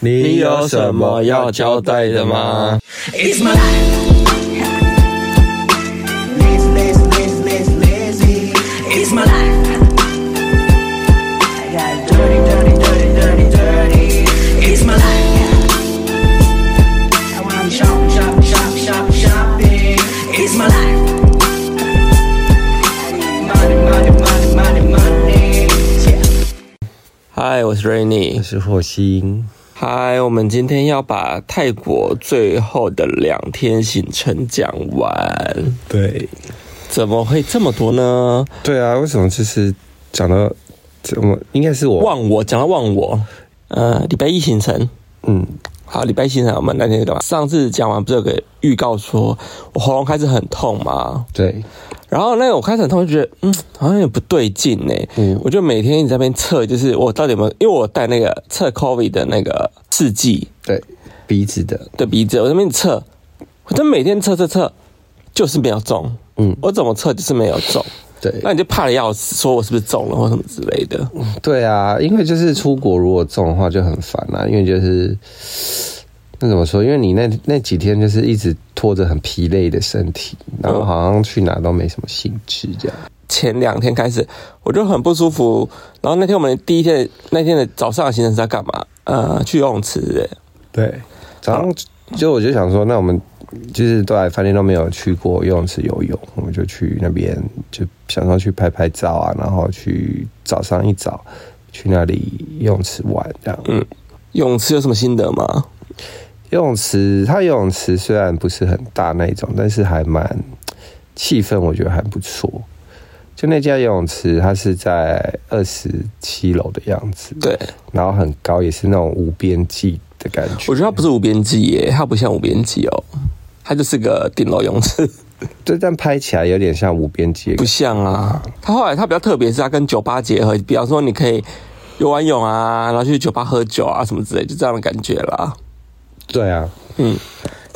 你有什么要交代的吗？嗨，我是 Rainy，我是火星。嗨，我们今天要把泰国最后的两天行程讲完。对，怎么会这么多呢？对啊，为什么就是讲到怎么应该是我忘我讲到忘我。呃，礼拜一行程，嗯，好，礼拜一行程我们那天干嘛？上次讲完不是有个预告说我喉咙开始很痛吗？对。然后那个我开始很痛，就觉得嗯，好像有点不对劲呢。嗯，我就每天一直在那边测，就是我到底有没有，因为我带那个测 COVID 的那个试剂，对，鼻子的，对鼻子，我在那边测，我就每天测测测，就是没有中。嗯，我怎么测就是没有中。对，那你就怕的要死，说我是不是中了或什么之类的。对啊，因为就是出国如果中的话就很烦啊，因为就是。那怎么说？因为你那那几天就是一直拖着很疲累的身体，然后好像去哪都没什么兴致这样。前两天开始我就很不舒服，然后那天我们第一天那天的早上的行程是在干嘛？呃，去游泳池。对，早上就我就想说，那我们就是都来饭店都没有去过游泳池游泳，我们就去那边就想说去拍拍照啊，然后去早上一早去那里游泳池玩这样。嗯，游泳池有什么心得吗？游泳池，它游泳池虽然不是很大那种，但是还蛮气氛，我觉得还不错。就那家游泳池，它是在二十七楼的样子，对，然后很高，也是那种无边际的感觉。我觉得它不是无边际耶，它不像无边际哦，它就是个顶楼泳池。对，但拍起来有点像无边际，不像啊。它后来它比较特别，是它跟酒吧结合，比方说你可以游完泳啊，然后去酒吧喝酒啊什么之类，就这样的感觉啦。对啊，嗯，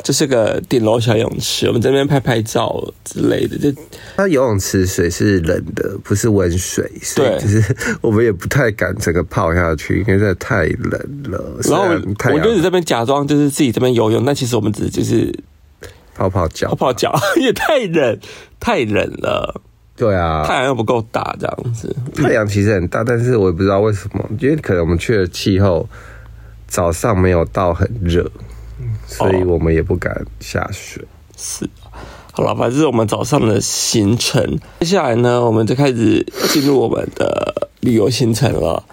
这是个顶楼小泳池，我们这边拍拍照之类的。就它游泳池水是冷的，不是温水，所以就是 我们也不太敢整个泡下去，因为真的太冷了。然后我就在这边假装就是自己这边游泳，但其实我们只是就是泡泡脚，泡泡脚 也太冷，太冷了。对啊，太阳又不够大，这样子。太阳其实很大，但是我也不知道为什么，因为可能我们去的气候。早上没有到很热，所以我们也不敢下水。是，好了，反正是我们早上的行程。接下来呢，我们就开始进入我们的旅游行程了。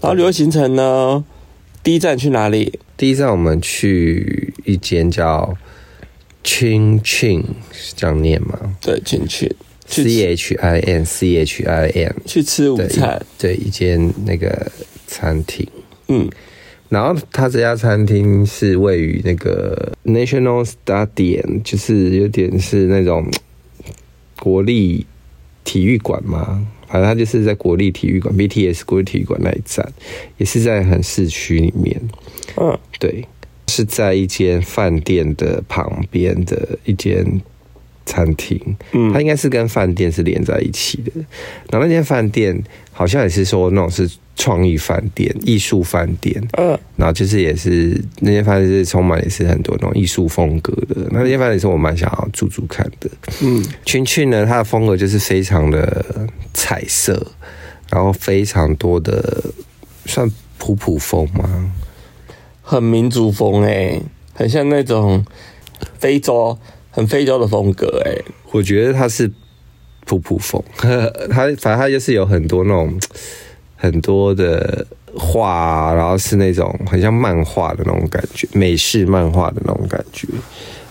然后旅游行程呢，第一站去哪里？第一站我们去一间叫 Chin Chin，是这样念吗？对，Chin Chin，C H I N C H I N，去吃午餐。对，一间那个餐厅。嗯。然后他这家餐厅是位于那个 National Stadium，就是有点是那种国立体育馆嘛，反正他就是在国立体育馆 BTS 国立体育馆那一站，也是在很市区里面。嗯，对，是在一间饭店的旁边的一间餐厅。嗯，它应该是跟饭店是连在一起的。然后那间饭店好像也是说那种是。创意饭店、艺术饭店，嗯，然后就是也是那间饭店是充满也是很多那种艺术风格的。那间饭店是我蛮想要住住看的，嗯，群群呢，它的风格就是非常的彩色，然后非常多的算普普风吗？很民族风哎、欸，很像那种非洲很非洲的风格哎、欸，我觉得它是普普风，它反正它就是有很多那种。很多的画，然后是那种很像漫画的那种感觉，美式漫画的那种感觉。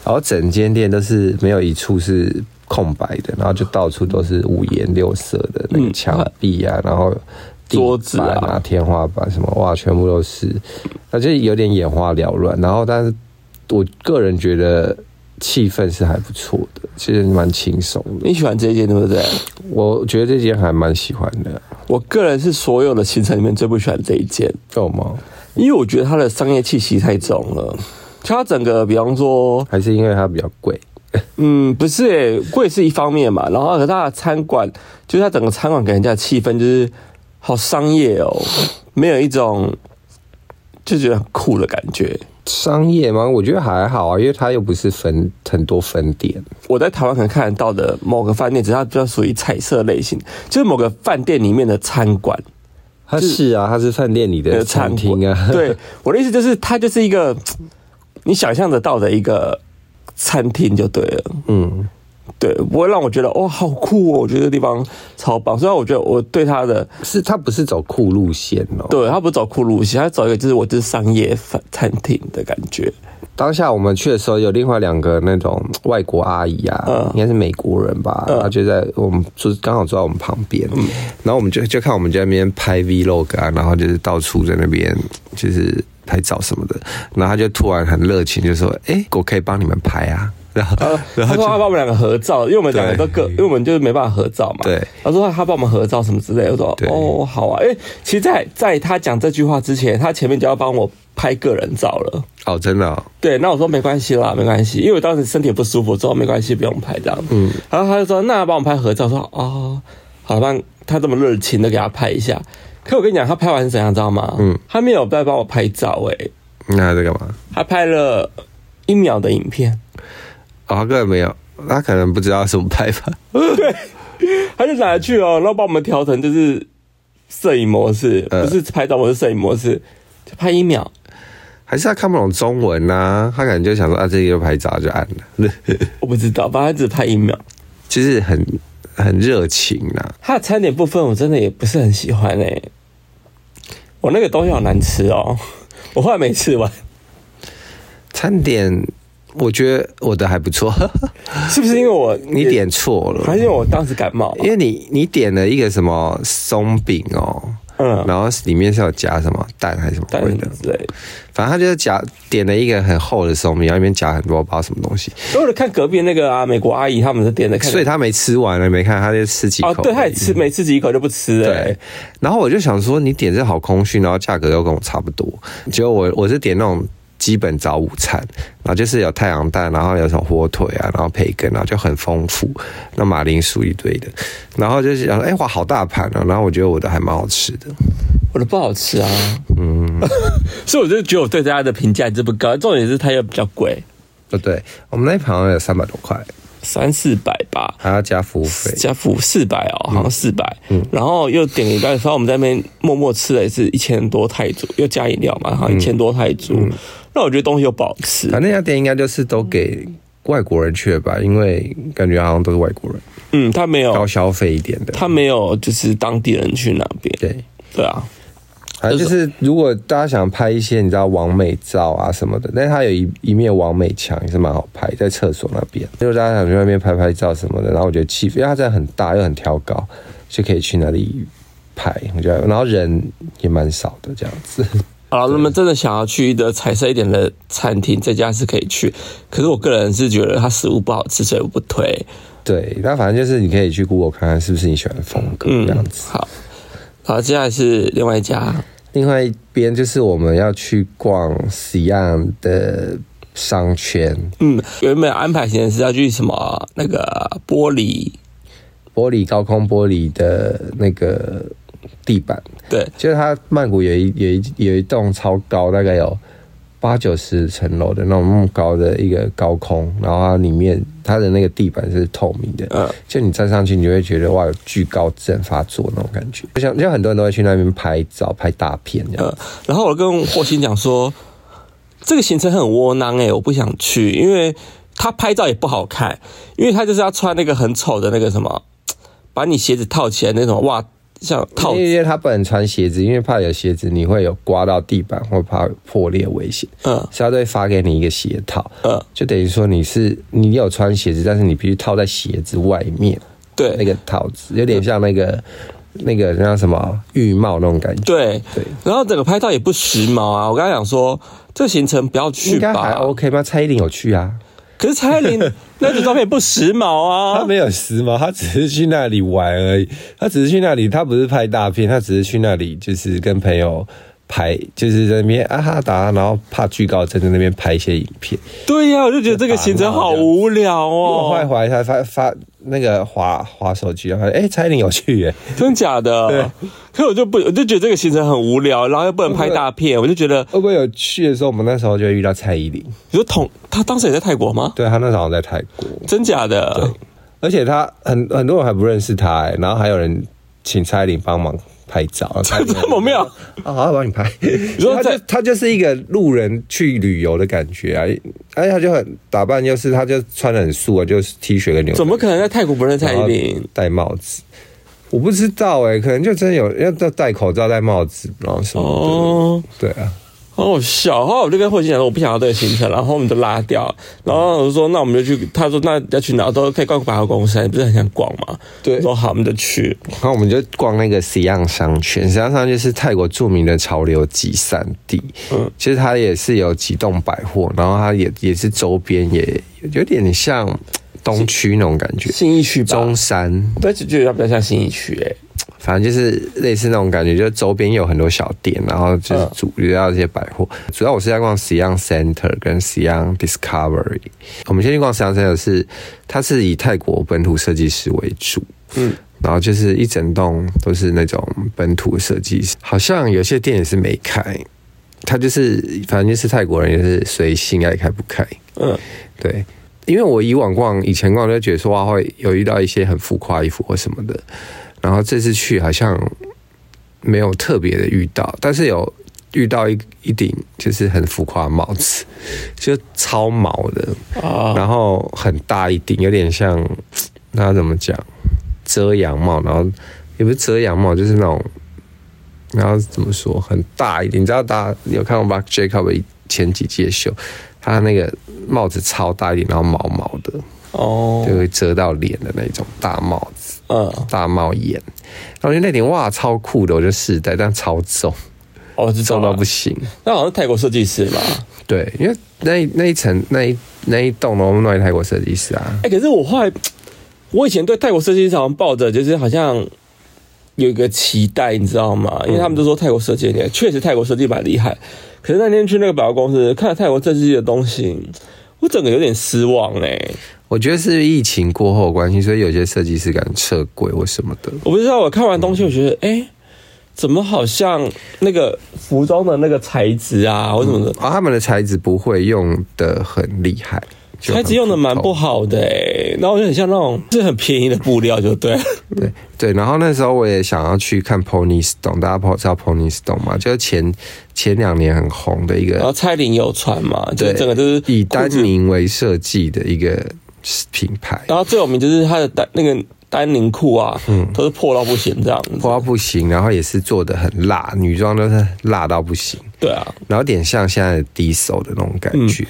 然后整间店都是没有一处是空白的，然后就到处都是五颜六色的那个墙壁啊，然后桌子啊、天花板什么，哇，全部都是，那就有点眼花缭乱。然后，但是我个人觉得。气氛是还不错的，其实蛮轻松的。你喜欢这间对不对？我觉得这间还蛮喜欢的。我个人是所有的行程里面最不喜欢这一间，懂吗？因为我觉得它的商业气息太重了。它整个，比方说，还是因为它比较贵。嗯，不是、欸，贵是一方面嘛。然后和它的餐馆，就是它整个餐馆给人家的气氛就是好商业哦，没有一种就觉得很酷的感觉。商业吗？我觉得还好啊，因为它又不是分很多分店。我在台湾可能看得到的某个饭店，只是它比较属于彩色类型，就是某个饭店里面的餐馆。它是啊，它是饭店里的餐厅啊。对，我的意思就是，它就是一个你想象得到的一个餐厅就对了。嗯。对，不会让我觉得哇、哦，好酷哦！我觉得这地方超棒。虽然我觉得我对他的是，他不是走酷路线哦。对，他不是走酷路线，他走一个就是我就是商业饭餐厅的感觉。当下我们去的时候，有另外两个那种外国阿姨啊，嗯、应该是美国人吧，他、嗯、就在我们就是刚好坐在我们旁边，嗯、然后我们就就看我们在那边拍 vlog 啊，然后就是到处在那边就是拍照什么的，然后他就突然很热情，就说：“哎，我可以帮你们拍啊。”然后，然后他说他帮我们两个合照，因为我们两个都各，因为我们就是没办法合照嘛。对。他说他帮我们合照什么之类的，我说哦好啊。哎，其实在，在在他讲这句话之前，他前面就要帮我拍个人照了。哦，真的、哦。对，那我说没关系啦，没关系，因为我当时身体不舒服，之后没关系，不用拍这样。嗯。然后他就说，那帮我拍合照，说哦，好吧，他这么热情的给他拍一下。可我跟你讲，他拍完是怎样，知道吗？嗯。他没有再帮我拍照，哎。那他在干嘛？他拍了一秒的影片。哦，他根本没有，他可能不知道什么拍法。对，他就拿去哦，然后把我们调成就是摄影模式，呃、不是拍照模式，摄影模式，就拍一秒。还是他看不懂中文啊？他可能就想说啊，这个拍照就按了。我不知道，反正他只拍一秒，就是很很热情啊。他的餐点部分我真的也不是很喜欢哎，我那个东西好难吃哦，我后来没吃完。餐点。我觉得我的还不错，是不是因为我 你点错了？还是因为我当时感冒？因为你你点了一个什么松饼哦，嗯，然后里面是有夹什么蛋还是什么鬼的？对，反正他就是夹点了一个很厚的松饼，然后里面夹很多不知道什么东西。我看隔壁那个啊，美国阿姨他们是点的，所以他没吃完了，没看他就吃几口。哦，对，他也吃，没吃几口就不吃了。对，然后我就想说，你点这好空虚，然后价格又跟我差不多，结果我我是点那种。基本早午餐，然后就是有太阳蛋，然后有什么火腿啊，然后培根，啊就很丰富。那马铃薯一堆的，然后就是哎、欸，哇，好大盘啊！然后我觉得我的还蛮好吃的，我的不好吃啊。嗯，所以我就觉得我对大家的评价这不高，重点是它又比较贵。不对，我们那一盘好像有三百多块，三四百吧，还要加服务费，加服务四百哦，好像四百。嗯，然后又点一袋，反正我们在那边默默吃了也是一千多泰铢，又加饮料嘛，好像一千多泰铢。那我觉得东西又不好吃。反正那家店应该就是都给外国人去了吧，因为感觉好像都是外国人。嗯，他没有高消费一点的，他没有就是当地人去那边。对对啊，反正就是如果大家想拍一些你知道完美照啊什么的，但是他有一一面完美墙也是蛮好拍，在厕所那边。如果大家想去那边拍拍照什么的，然后我觉得气氛，因为它真的很大又很挑高，就可以去那里拍。我觉得，然后人也蛮少的这样子。好，那么真的想要去一个彩色一点的餐厅，这家是可以去。可是我个人是觉得它食物不好吃，所以我不推。对，那反正就是你可以去 Google 看看是不是你喜欢的风格这样子。嗯、好，好，接下来是另外一家，另外一边就是我们要去逛 Xi'an 的商圈。嗯，原本安排行程是要去什么那个玻璃玻璃高空玻璃的那个。地板对，就是它曼谷有一有一有一栋超高，大概有八九十层楼的那种那么高的一个高空，然后它里面它的那个地板是透明的，嗯，就你站上去，你就会觉得哇，有惧高症发作那种感觉。就像就像很多人都会去那边拍照拍大片这样，嗯。然后我跟霍心讲说，这个行程很窝囊哎，我不想去，因为他拍照也不好看，因为他就是要穿那个很丑的那个什么，把你鞋子套起来那种哇。像套子，因为他不能穿鞋子，因为怕有鞋子你会有刮到地板或怕破裂危险。嗯，所以他都会发给你一个鞋套。嗯，就等于说你是你有穿鞋子，但是你必须套在鞋子外面。对，那个套子有点像那个、嗯、那个叫什么浴帽那种感觉。对对，然后整个拍照也不时髦啊。我刚才讲说，这个行程不要去吧，应该还 OK 吗？蔡依林有去啊。可是蔡依林 那组照片不时髦啊，他没有时髦，他只是去那里玩而已。他只是去那里，他不是拍大片，他只是去那里，就是跟朋友拍，就是在那边啊哈达，然后怕惧高症在那边拍一些影片。对呀、啊，我就觉得这个行程好无聊哦。我后来回来才发发那个滑滑手机，然后哎，蔡依林有去耶，真假的？对。可我就不，我就觉得这个行程很无聊，然后又不能拍大片，我就觉得会不会有去的时候，我们那时候就会遇到蔡依林？你说同他当时也在泰国吗？对，他那时候在泰国，真假的？对。而且他很很多人还不认识他，然后还有人请蔡依林帮忙。拍照，这么妙啊！好，我帮你拍。你说他就他就是一个路人去旅游的感觉啊！而且，他就很打扮，就是他就穿的很素啊，就是 T 恤跟牛仔。怎么可能在泰国不认蔡依林？戴帽子，我不知道哎、欸，可能就真的有要戴口罩、戴帽子，然后什么的。哦，对啊。好好笑，后来我就跟慧心讲说，我不想要这个行程，然后我们就拉掉。然后我就说，那我们就去。他说，那要去哪？都可以逛百货公司，你不是很想逛吗？对，说好，我们就去。然后我们就逛那个 Siam 商圈，Siam 商圈是泰国著名的潮流集散地。嗯，其实它也是有几栋百货，然后它也也是周边也有点像东区那种感觉，信义区吧，中山，对，就觉得比较像信义区诶。反正就是类似那种感觉，就是周边有很多小店，然后就是主要这些百货。主要我是在逛 Siam Center 跟 Siam Discovery。我们先去逛 Siam Center，是它是以泰国本土设计师为主，嗯，然后就是一整栋都是那种本土设计师，好像有些店也是没开。他就是反正就是泰国人，也是随性爱开不开。嗯，对，因为我以往逛以前逛就觉得说哇会有遇到一些很浮夸衣服或什么的。然后这次去好像没有特别的遇到，但是有遇到一一顶就是很浮夸的帽子，就超毛的，然后很大一顶，有点像那怎么讲遮阳帽，然后也不是遮阳帽，就是那种，然后怎么说很大一顶，你知道大家有看过 Mark Jacobs 前几届秀，他那个帽子超大一顶，然后毛毛的。哦，就会遮到脸的那种大帽子，嗯，大帽檐，然后就那顶哇超酷的，我就试戴，但超重，哦，是重到不行。那好像是泰国设计师吧？对，因为那那一层那一那一栋我们弄泰国设计师啊。哎、欸，可是我后来，我以前对泰国设计师好像抱着就是好像有一个期待，你知道吗？因为他们都说泰国设计的确实泰国设计蛮厉害，可是那天去那个百货公司看了泰国设计的东西，我整个有点失望哎、欸。我觉得是疫情过后的关系，所以有些设计师敢撤柜或什么的。我不知道，我看完东西，我觉得，哎、嗯欸，怎么好像那个服装的那个材质啊，或什么的，啊、哦，他们的材质不会用的很厉害，材质用的蛮不好的、欸，然后我就很像那种是很便宜的布料，就对，对对。然后那时候我也想要去看 Pony Stone，大家知道 Pony Stone 吗？就是前前两年很红的一个，然后蔡琳有穿嘛，就整个就是以丹宁为设计的一个。品牌，然后最有名就是它的丹那个丹宁裤啊，嗯，都是破到不行这样子，破到不行，然后也是做的很辣，女装都是辣到不行，对啊，然后有点像现在的低手的那种感觉，嗯、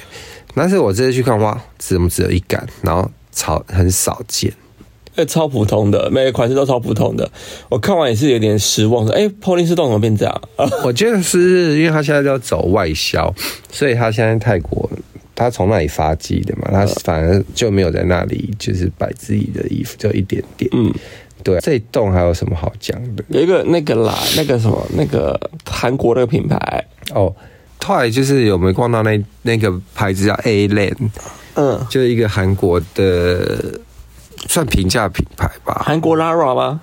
但是我这次去看哇，怎么只有一杆，然后超很少见，哎，超普通的，每个款式都超普通的，我看完也是有点失望，说哎，Pony Stone 怎么变这样？我觉得是因为他现在就要走外销，所以他现在泰国。他从那里发迹的嘛，他反而就没有在那里就是摆自己的衣服，就一点点。嗯，对，这一栋还有什么好讲的？有一个那个啦，那个什么，那个韩国那个品牌哦，后来就是有没有逛到那那个牌子叫 A Land，嗯，就是一个韩国的算平价品牌吧。韩国 Zara 吗？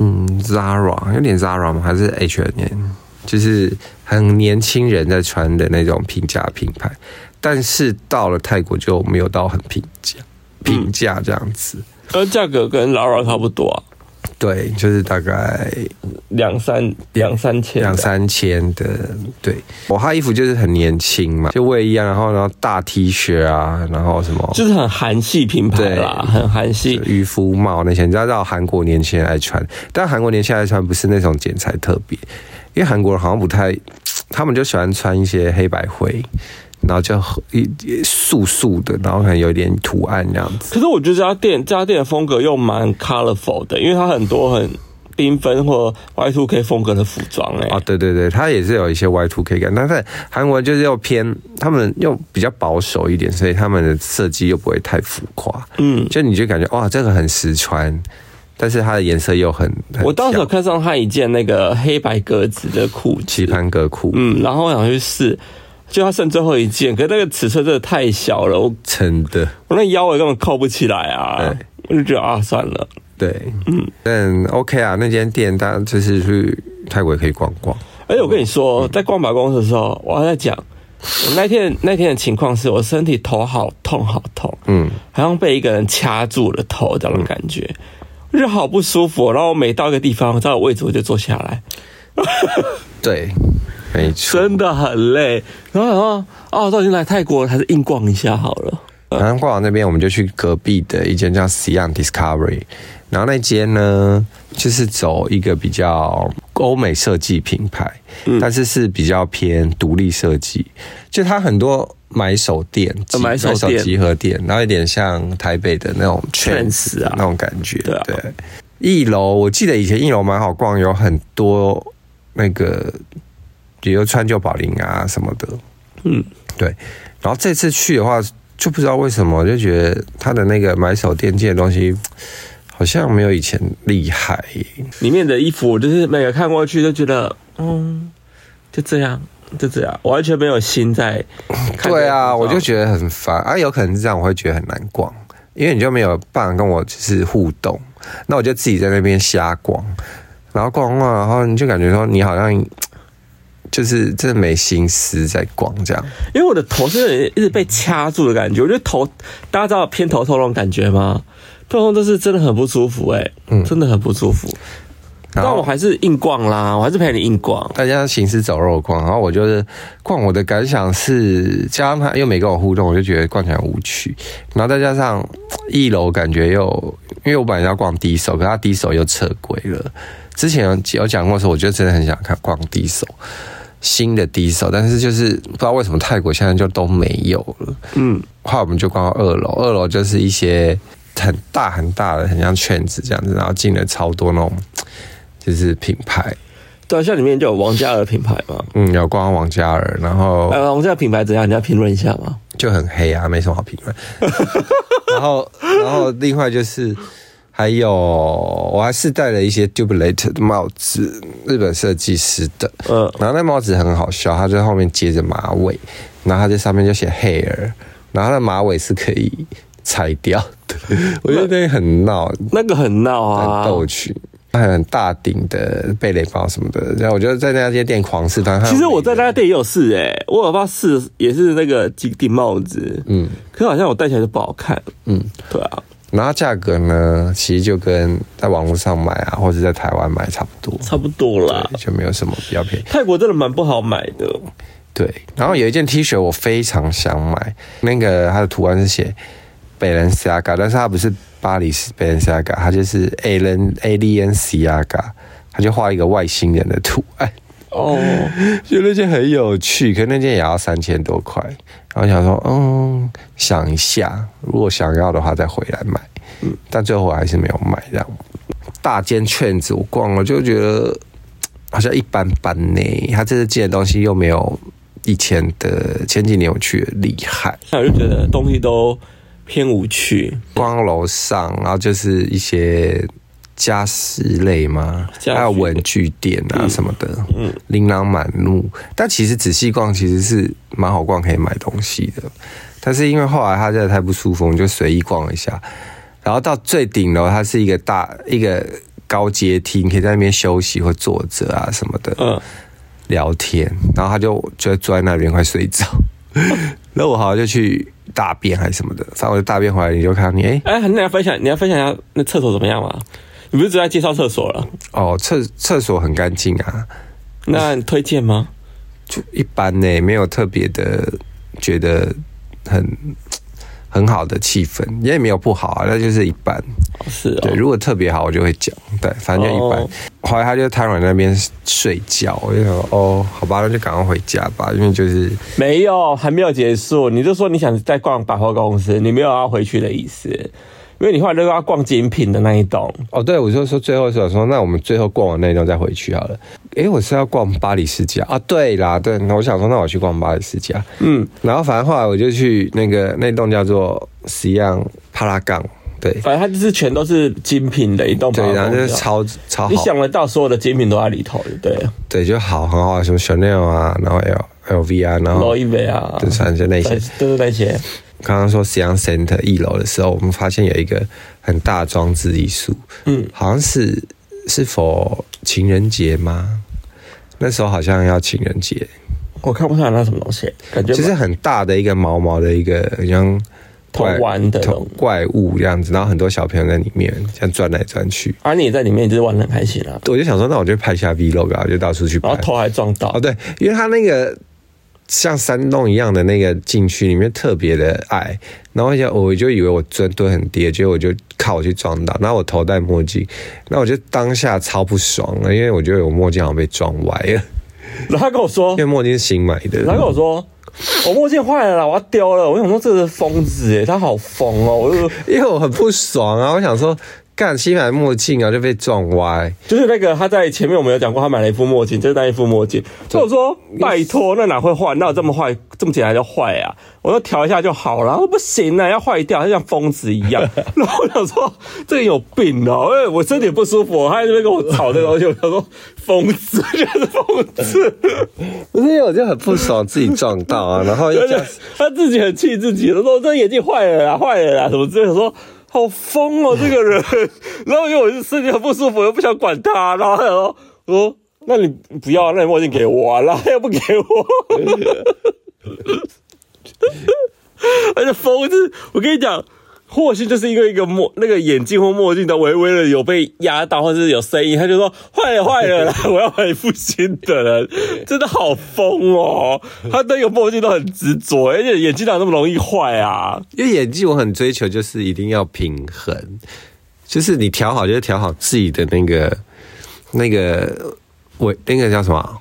嗯，Zara 有点 Zara 吗？还是 H&M？就是很年轻人在穿的那种平价品牌，但是到了泰国就没有到很平价，平价这样子，而价格跟 Lara 差不多啊。对，就是大概两三两三千，两三千的。对，我他衣服就是很年轻嘛，就卫衣啊，然后然后大 T 恤啊，然后什么，就是很韩系品牌啦，很韩系渔夫帽那些，你知道，到韩国年轻人爱穿，但韩国年轻人爱穿不是那种剪裁特别。因为韩国人好像不太，他们就喜欢穿一些黑白灰，然后就一素素的，然后可能有点图案这样子。可是我觉得这家店这家店的风格又蛮 colorful 的，因为它很多很缤纷或 Y two K 风格的服装哎。哦，对对对，它也是有一些 Y two K 感，但是韩国就是又偏，他们又比较保守一点，所以他们的设计又不会太浮夸。嗯，就你就感觉哇，这个很实穿。但是它的颜色又很，很我当时有看上他一件那个黑白格子的裤，棋盘格裤，嗯，然后我想去试，就他剩最后一件，可是那个尺寸真的太小了，我真的，我那腰围根本扣不起来啊，我就觉得啊，算了。对，嗯，但 OK 啊，那间店大家就是去泰国也可以逛逛。而且我跟你说，在逛百货公司的时候，我还在讲，我那天那天的情况是我身体头好痛好痛，嗯，好像被一个人掐住了头这种感觉，嗯、我就好不舒服。然后我每到一个地方，找个位置我就坐下来。对，没错，真的很累。然后然后哦，都已经来泰国了，还是硬逛一下好了。然后逛完那边，我们就去隔壁的一间叫 Siam Discovery。然后那间呢，就是走一个比较欧美设计品牌，嗯、但是是比较偏独立设计。就它很多买手店、买手集合店，然后有点像台北的那种 Trends 啊那种感觉。对，啊、对，一楼我记得以前一楼蛮好逛，有很多那个，比如川久保玲啊什么的。嗯，对。然后这次去的话，就不知道为什么，就觉得它的那个买手店这些东西。好像没有以前厉害。里面的衣服，我就是每个看过去都觉得，嗯，就这样，就这样，完全没有心在。对啊，我就觉得很烦啊。有可能是这样，我会觉得很难逛，因为你就没有办法跟我就是互动。那我就自己在那边瞎逛，然后逛逛，然后你就感觉说你好像就是真的没心思在逛这样。因为我的头是一直被掐住的感觉，我觉得头，大家知道偏头痛那种感觉吗？通通都是真的很不舒服哎、欸，嗯，真的很不舒服。但我还是硬逛啦，我还是陪你硬逛。大家行尸走肉逛，然后我就是逛。我的感想是，加上他又没跟我互动，我就觉得逛起来无趣。然后再加上一楼感觉又，因为我本来要逛低手，可他低手又撤柜了。之前有有讲过说，我就真的很想看逛低手，新的低手，但是就是不知道为什么泰国现在就都没有了。嗯，后来我们就逛到二楼，二楼就是一些。很大很大的，很像圈子这样子，然后进了超多那种，就是品牌。对啊，像里面就有王嘉尔品牌嘛。嗯，有逛王嘉尔，然后呃，王嘉尔品牌怎样？你要评论一下吗？就很黑啊，没什么好评论。然后，然后另外就是还有，我还是戴了一些 Dublate 的帽子，日本设计师的。嗯，然后那帽子很好笑，它在后面接着马尾，然后它在上面就写 Hair，然后它的马尾是可以。拆掉的，我觉得那个很闹，那个很闹啊，很逗趣，还有很大顶的贝雷包什么的。然后我觉得在那家店狂试，但其实我在那家店也有试哎、欸，我有发试也是那个几顶帽子，嗯，可是好像我戴起来就不好看，嗯，对啊。然后价格呢，其实就跟在网络上买啊，或者在台湾买差不多，差不多啦，就没有什么比较便宜。泰国真的蛮不好买的，对。然后有一件 T 恤我非常想买，那个它的图案是写。Balenciaga，但是他不是巴黎是 Balenciaga，它就是 Alien Aliensiaga，他就画一个外星人的图案。哦，就那件很有趣，可那件也要三千多块。然后想说，嗯，想一下，如果想要的话再回来买。嗯，但最后我还是没有买。这样大间圈子我逛了，就觉得好像一般般呢。他这次进的东西又没有以前的前几年我去的厉害，那我就觉得东西都。偏无趣，光楼上，然后就是一些家饰类嘛，还有文具店啊什么的，嗯，琳琅满目。但其实仔细逛，其实是蛮好逛，可以买东西的。但是因为后来他真的太不舒服，我们就随意逛一下。然后到最顶楼，它是一个大一个高阶梯，你可以在那边休息或坐着啊什么的，嗯，聊天。然后他就就坐在那边快睡着，然后我好像就去。大便还是什么的，反正我就大便回来，你就看到你哎哎，那你要分享，你要分享一下那厕所怎么样吗？你不是只在介绍厕所了？哦，厕厕所很干净啊，那你推荐吗？就一般呢，没有特别的觉得很。很好的气氛，也没有不好啊，那就是一般。是啊、哦，对，如果特别好，我就会讲。对，反正就一般。哦、后来他就瘫软在那边睡觉，我就说哦，好吧，那就赶快回家吧，因为就是没有，还没有结束。你就说你想再逛百货公司，你没有要回去的意思。因为你后来都要逛精品的那一栋。哦，对，我就说最后是说，那我们最后逛完那一栋再回去好了。诶，我是要逛巴黎世家。啊，对啦，对，那我想说，那我去逛巴黎世家，嗯，然后反正后来我就去那个那栋叫做 Siam Paragon，对，反正它就是全都是精品的一栋，对，然后就是超超好，你想得到所有的精品都在里头，对，对，就好很好，什么 Chanel 啊，然后 L L V 啊，然后 Louis V 啊，就反正那些，都是那些。刚刚说 Siam Center 一楼的时候，我们发现有一个很大的装置艺术，嗯，好像是是否情人节吗？那时候好像要情人节，我看不出来那什么东西，感觉就是很大的一个毛毛的一个像头玩的怪物这样子，然后很多小朋友在里面这样转来转去，而、啊、你也在里面，就是玩的很开心啊。我就想说，那我就拍一下 Vlog 啊，就到处去拍，然后头还撞到。哦，对，因为他那个像山洞一样的那个禁区里面特别的矮，然后我我就以为我蹲蹲很低，结果我就靠我去撞到，然后我头戴墨镜，那我就当下超不爽了，因为我觉得我墨镜好像被撞歪了。然后他跟我说，因为墨镜是新买的，他跟我说。我墨镜坏了啦，我要丢了。我想说这是疯子哎，他好疯哦！我就 因为我很不爽啊，我想说干新买墨镜啊就被撞歪，就是那个他在前面我们有讲过，他买了一副墨镜，就是那一副墨镜。所以我说拜托，那哪会坏？哪有这么坏？这么简单就坏啊？我说调一下就好了。我说不行啊，要坏掉，就像疯子一样。然后我想说这个有病哦，因为我身体不舒服，他在那边跟我吵这个东西。我想说疯子就是疯子，不是我就很不爽自己撞到啊，然后又这样他自己很气自己，他说这眼镜坏了啦，坏了啦，什么之类的。说好疯哦，这个人。然后因为我是身体很不舒服，我又不想管他，然后他说我说那你不要，那你墨镜给我，然后 他又不给我。而且疯子，我跟你讲，或许就是因为一个墨那个眼镜或墨镜的微微的有被压到，或者是有声音，他就说坏了坏了啦，我要买一副新的了，真的好疯哦！他那个墨镜都很执着，而且眼镜哪那么容易坏啊？因为眼镜我很追求，就是一定要平衡，就是你调好，就是调好自己的那个那个纬，那个叫什么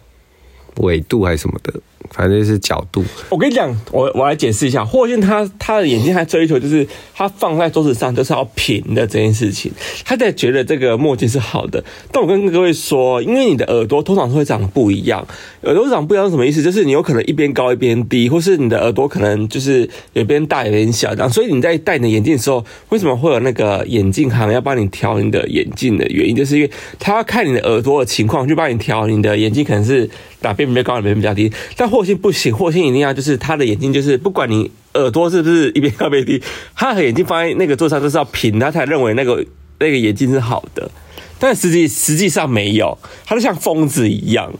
纬度还是什么的。反正是角度。我跟你讲，我我来解释一下。霍信他他的眼镜还追求就是他放在桌子上就是要平的这件事情，他在觉得这个墨镜是好的。但我跟各位说，因为你的耳朵通常会长不一样，耳朵长不一样是什么意思？就是你有可能一边高一边低，或是你的耳朵可能就是有边大有边小这样。所以你在戴你的眼镜的时候，为什么会有那个眼镜行要帮你调你的眼镜的原因，就是因为他要看你的耳朵的情况去帮你调你的眼镜，可能是哪边比较高，哪边比较低。但霍信不行，霍信一定要就是他的眼睛，就是不管你耳朵是不是一边高一边低，他的眼睛放在那个桌上都是要平，他才认为那个那个眼睛是好的。但实际实际上没有，他就像疯子一样。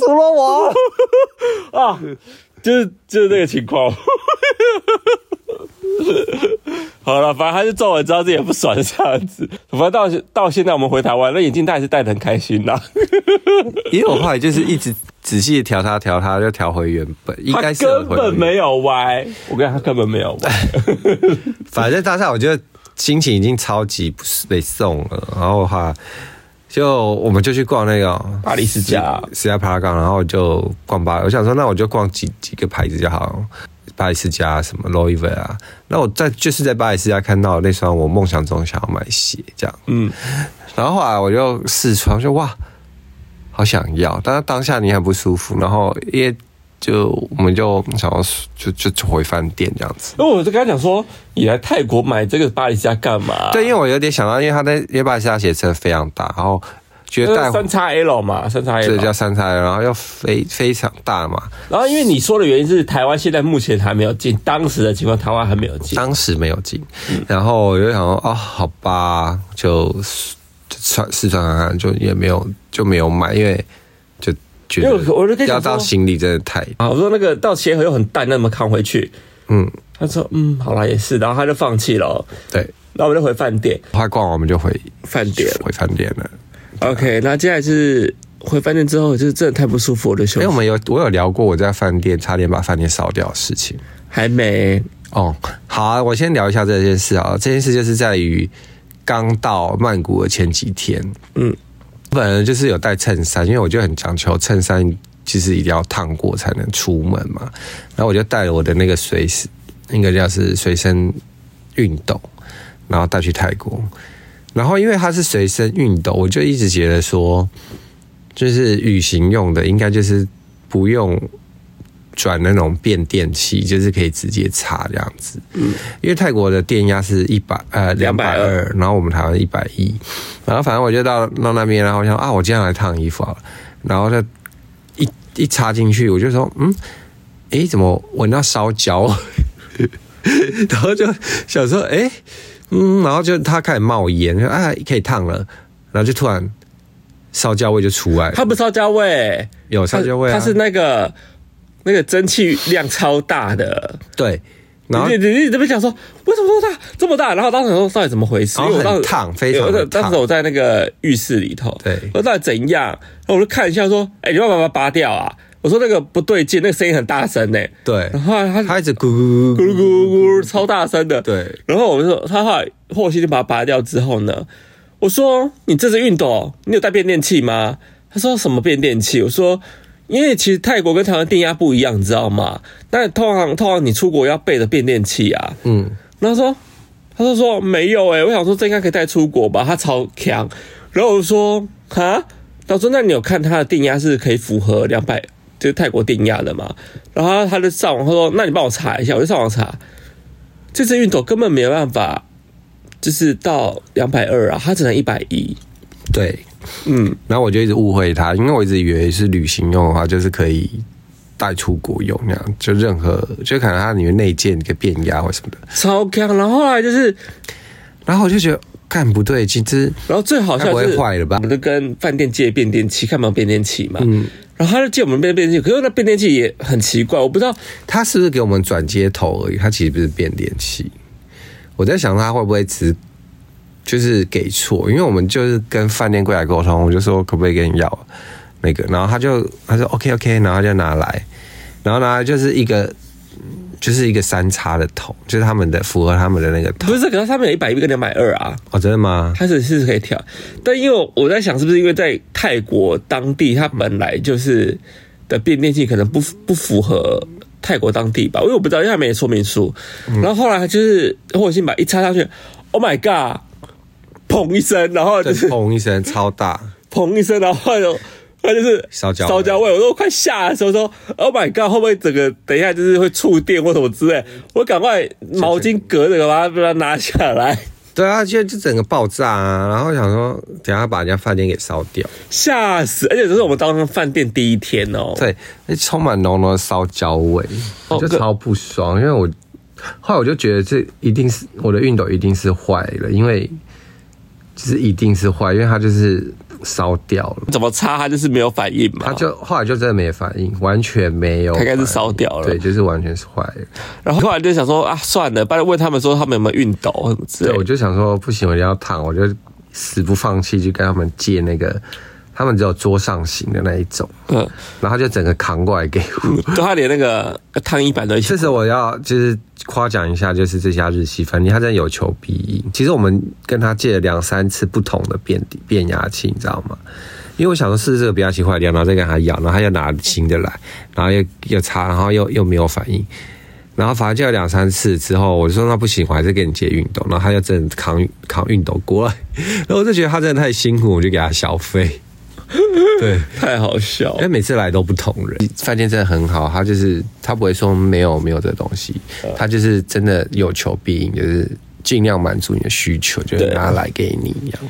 除了我啊，就是就是这个情况。好了，反正他是做完之后自己也不爽这样子。反正到到现在我们回台湾，那眼镜他还是戴的很开心呐。因为我后来就是一直仔细调它调它，就调回原本，应该是根本没有歪。我跟他根本没有歪。反正当下我觉得心情已经超级不是被送了，然后的话就我们就去逛那个巴黎世家，世家帕拉冈，然后就逛巴黎。我想说，那我就逛几几个牌子就好。巴黎世家什么 Loewe 啊，那我在就是在巴黎世家看到那双我梦想中想要买鞋这样，嗯，然后后来我就试穿，说哇，好想要，但是当下你很不舒服，然后因为就我们就想要就就就回饭店这样子。那我就跟他讲说，你来泰国买这个巴黎世家干嘛？对，因为我有点想到，因为他在因为巴黎世家鞋真的非常大，然后。觉得三叉 L 嘛，三叉 L，这叫三叉 L，然后又非非常大嘛。然后因为你说的原因是台湾现在目前还没有进，当时的情况台湾还没有进，当时没有进。然后我就想说，哦，好吧，就穿试穿看看，就也没有就没有买，因为就觉得要到行李真的太……啊，我说那个到鞋盒又很淡，那么扛回去，嗯，他说嗯，好啦，也是，然后他就放弃了。对，然后我们就回饭店，快逛完我们就回饭店，回饭店了。OK，那接下来是回饭店之后，就是真的太不舒服了。因为我们有我有聊过我在饭店差点把饭店烧掉的事情，还没哦。好啊，我先聊一下这件事啊。这件事就是在于刚到曼谷的前几天，嗯，本来就是有带衬衫，因为我就很讲求衬衫就是一定要烫过才能出门嘛。然后我就带了我的那个随身，那个叫是随身运动，然后带去泰国。然后，因为它是随身熨斗，我就一直觉得说，就是旅行用的，应该就是不用转那种变电器，就是可以直接插这样子。嗯，因为泰国的电压是一百呃两百二，然后我们台湾一百一，然后反正我就到到那边，然后我想啊，我今天来烫衣服好了，然后就一一插进去，我就说，嗯，哎、欸，怎么闻到烧焦？然后就想说，哎、欸，嗯，然后就它开始冒烟，说啊，可以烫了，然后就突然烧焦味就出来了。它不烧焦味，有烧焦味、啊，它是那个那个蒸汽量超大的，对。然后你你你这边讲说，为什么这么大这么大？然后当时说到底怎么回事？因为我当时烫，非常的烫。当时我在那个浴室里头，对，我说到底怎样？然后我就看一下，说，哎、欸，你要把它拔掉啊？我说那个不对劲，那个声音很大声呢。对，然后他他一直咕咕咕咕咕咕，超大声的。对，然后我就说，他后来霍希就把它拔掉之后呢，我说你这是运动，你有带变电器吗？他说什么变电器？我说。因为其实泰国跟台湾电压不一样，你知道吗？但通常通常你出国要备的变电器啊，嗯，然后说，他就说没有诶、欸、我想说这应该可以带出国吧，他超强，然后我就说哈，他说那你有看它的电压是可以符合两百，就是泰国电压的嘛？然后他就上网，他说那你帮我查一下，我就上网查，这只熨斗根本没有办法，就是到两百二啊，它只能一百一，对。嗯，然后我就一直误会他，因为我一直以为是旅行用的话，就是可以带出国用那样，就任何就可能它里面内建一个变压或什么的，超强。然后后来就是，然后我就觉得干不对，其实然后最好笑是坏了吧？我们就跟饭店借变电器，看有没有变电器嘛。嗯，然后他就借我们变变电器，可是那变电器也很奇怪，我不知道他是不是给我们转接头而已，他其实不是变电器。我在想他会不会只。就是给错，因为我们就是跟饭店柜台沟通，我就说可不可以跟你要那个，然后他就他说 OK OK，然后就拿来，然后拿来就是一个就是一个三叉的头，就是他们的符合他们的那个头。不是，可是他们有一百一跟两百二啊。哦，真的吗？它是是可以调，但因为我在想，是不是因为在泰国当地，它本来就是的变电器可能不不符合泰国当地吧？因为我不知道，因为它没有说明书。然后后来就是霍信把一插上去，Oh my god！砰一声，然后就是砰一声，超大，砰一声，然后他就他就是烧焦烧焦味，我都快吓的时候说，Oh my god，会不会整个等一下就是会触电或什么之类？我赶快毛巾隔着把它把它拿下来。对啊，就就整个爆炸啊！然后想说，等下把人家饭店给烧掉，吓死！而且这是我们当饭店第一天哦，对，充满浓浓的烧焦味，就超不爽。因为我后来我就觉得这一定是我的熨斗一定是坏了，因为。就是一定是坏，因为它就是烧掉了。怎么擦它就是没有反应嘛？它就后来就真的没反应，完全没有。它应该是烧掉了。对，就是完全是坏了。然后后来就想说啊，算了，不然问他们说他们有没有熨斗什么之类的。对，我就想说不行，我一定要烫，我就死不放弃，就跟他们借那个。他们只有桌上型的那一种，嗯，然后他就整个扛过来给我，就他连那个烫衣板都。其实我要就是夸奖一下，就是这家日系饭店，他真的有求必应。其实我们跟他借了两三次不同的变变压器，你知道吗？因为我想说试试这个变压器坏掉，然后再跟他要，然后他又拿新的来，然后又又插，然后又又没有反应，然后反正借了两三次之后，我就说那不行，我还是给你借熨斗，然后他就真的扛扛熨斗过来，然后我就觉得他真的太辛苦，我就给他小费。对，太好笑，因为每次来都不同人。饭店真的很好，他就是他不会说没有没有这个东西，他就是真的有求必应，就是尽量满足你的需求，就是拿来给你一样。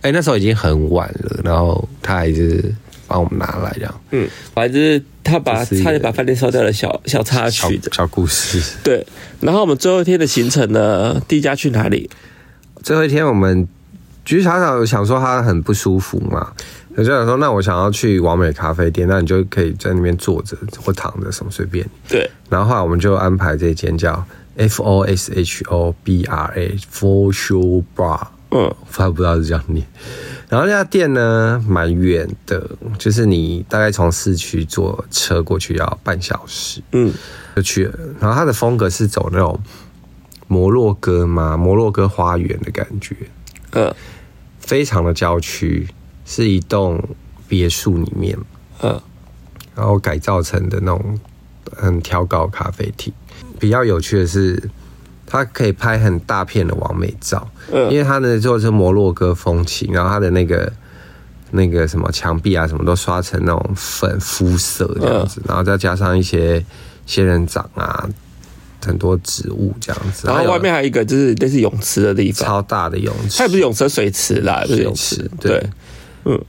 哎，那时候已经很晚了，然后他还是帮我们拿来这样。嗯，反正就是他把差点把饭店烧掉的小小插曲的小，小故事。对，然后我们最后一天的行程呢，第一家去哪里？最后一天我们其实常常想说他很不舒服嘛。我就想说，那我想要去完美咖啡店，那你就可以在那边坐着或躺着，什么随便。对。然后后来我们就安排这间叫 F O S H O B R A，Fosho Bar。嗯，我还不知道是这样念。然后那家店呢，蛮远的，就是你大概从市区坐车过去要半小时。嗯，就去了。然后它的风格是走那种摩洛哥嘛，摩洛哥花园的感觉。嗯，非常的郊区。是一栋别墅里面，嗯，然后改造成的那种很挑高咖啡厅。比较有趣的是，它可以拍很大片的完美照，嗯，因为它呢就是摩洛哥风情，然后它的那个那个什么墙壁啊，什么都刷成那种粉肤色这样子，然后再加上一些仙人掌啊，很多植物这样子。然后外面还有一个就是类似泳池的地方，超大的泳池，它也不是泳池，水池啦，不是泳池，对。嗯，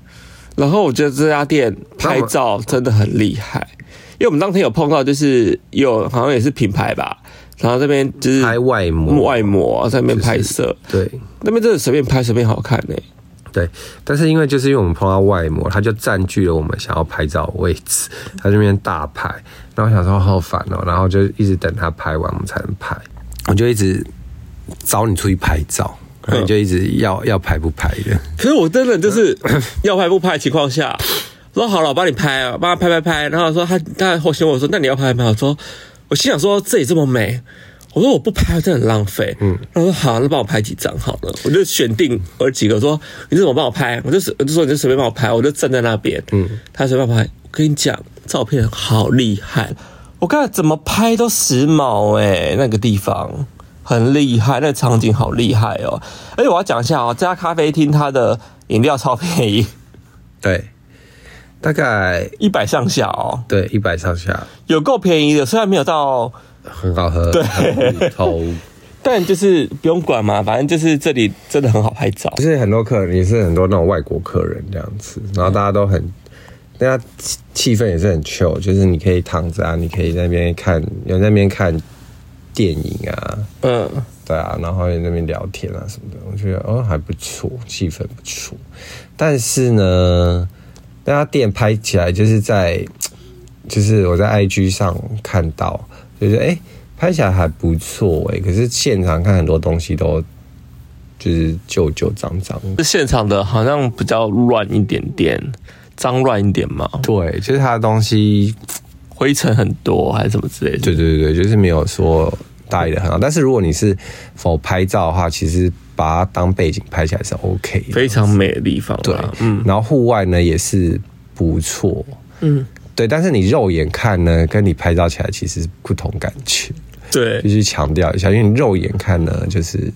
然后我觉得这家店拍照真的很厉害，因为我们当天有碰到，就是有好像也是品牌吧，然后这边就是拍外模，外模在那边拍摄，对，那边真的随便拍随便好看呢。对，但是因为就是因为我们碰到外模，他就占据了我们想要拍照的位置，他这边大拍，然后我想说好烦哦，然后就一直等他拍完我们才能拍，我就一直找你出去拍照，然后你就一直要、嗯、要拍不拍的。可是我真的就是 要拍不拍的情况下，说好了，我帮你拍啊，帮他拍拍拍，然后说他他后嫌我说那你要拍拍，我说我心想说这里这么美。我说我不拍，真的很浪费。嗯，他说好，那帮我拍几张好了。我就选定我几个，说你怎么帮我拍？我就我就说你就随便帮我拍，我就站在那边。嗯，他随便拍。我跟你讲，照片好厉害，我刚才怎么拍都时髦哎、欸，那个地方很厉害，那个场景好厉害哦。而且我要讲一下哦，这家咖啡厅它的饮料超便宜，对，大概一百上下哦。对，一百上下，有够便宜的，虽然没有到。很好喝，对，但就是不用管嘛，反正就是这里真的很好拍照。就是很多客人也是很多那种外国客人这样子，然后大家都很，大家气氛也是很 chill，就是你可以躺着啊，你可以在那边看，有在那边看电影啊，嗯，对啊，然后在那边聊天啊什么的，我觉得哦还不错，气氛不错。但是呢，那家店拍起来就是在，就是我在 IG 上看到。就是哎、欸，拍起来还不错哎，可是现场看很多东西都就是旧旧脏脏。这现场的好像比较乱一点点，脏乱一点嘛。对，就是它的东西灰尘很多还是什么之类的。对对对，就是没有说打理的很好。但是如果你是否拍照的话，其实把它当背景拍起来是 OK，非常美的地方。对，嗯，然后户外呢也是不错，嗯。对，但是你肉眼看呢，跟你拍照起来其实不同感觉。对，必须强调一下，因为你肉眼看呢，就是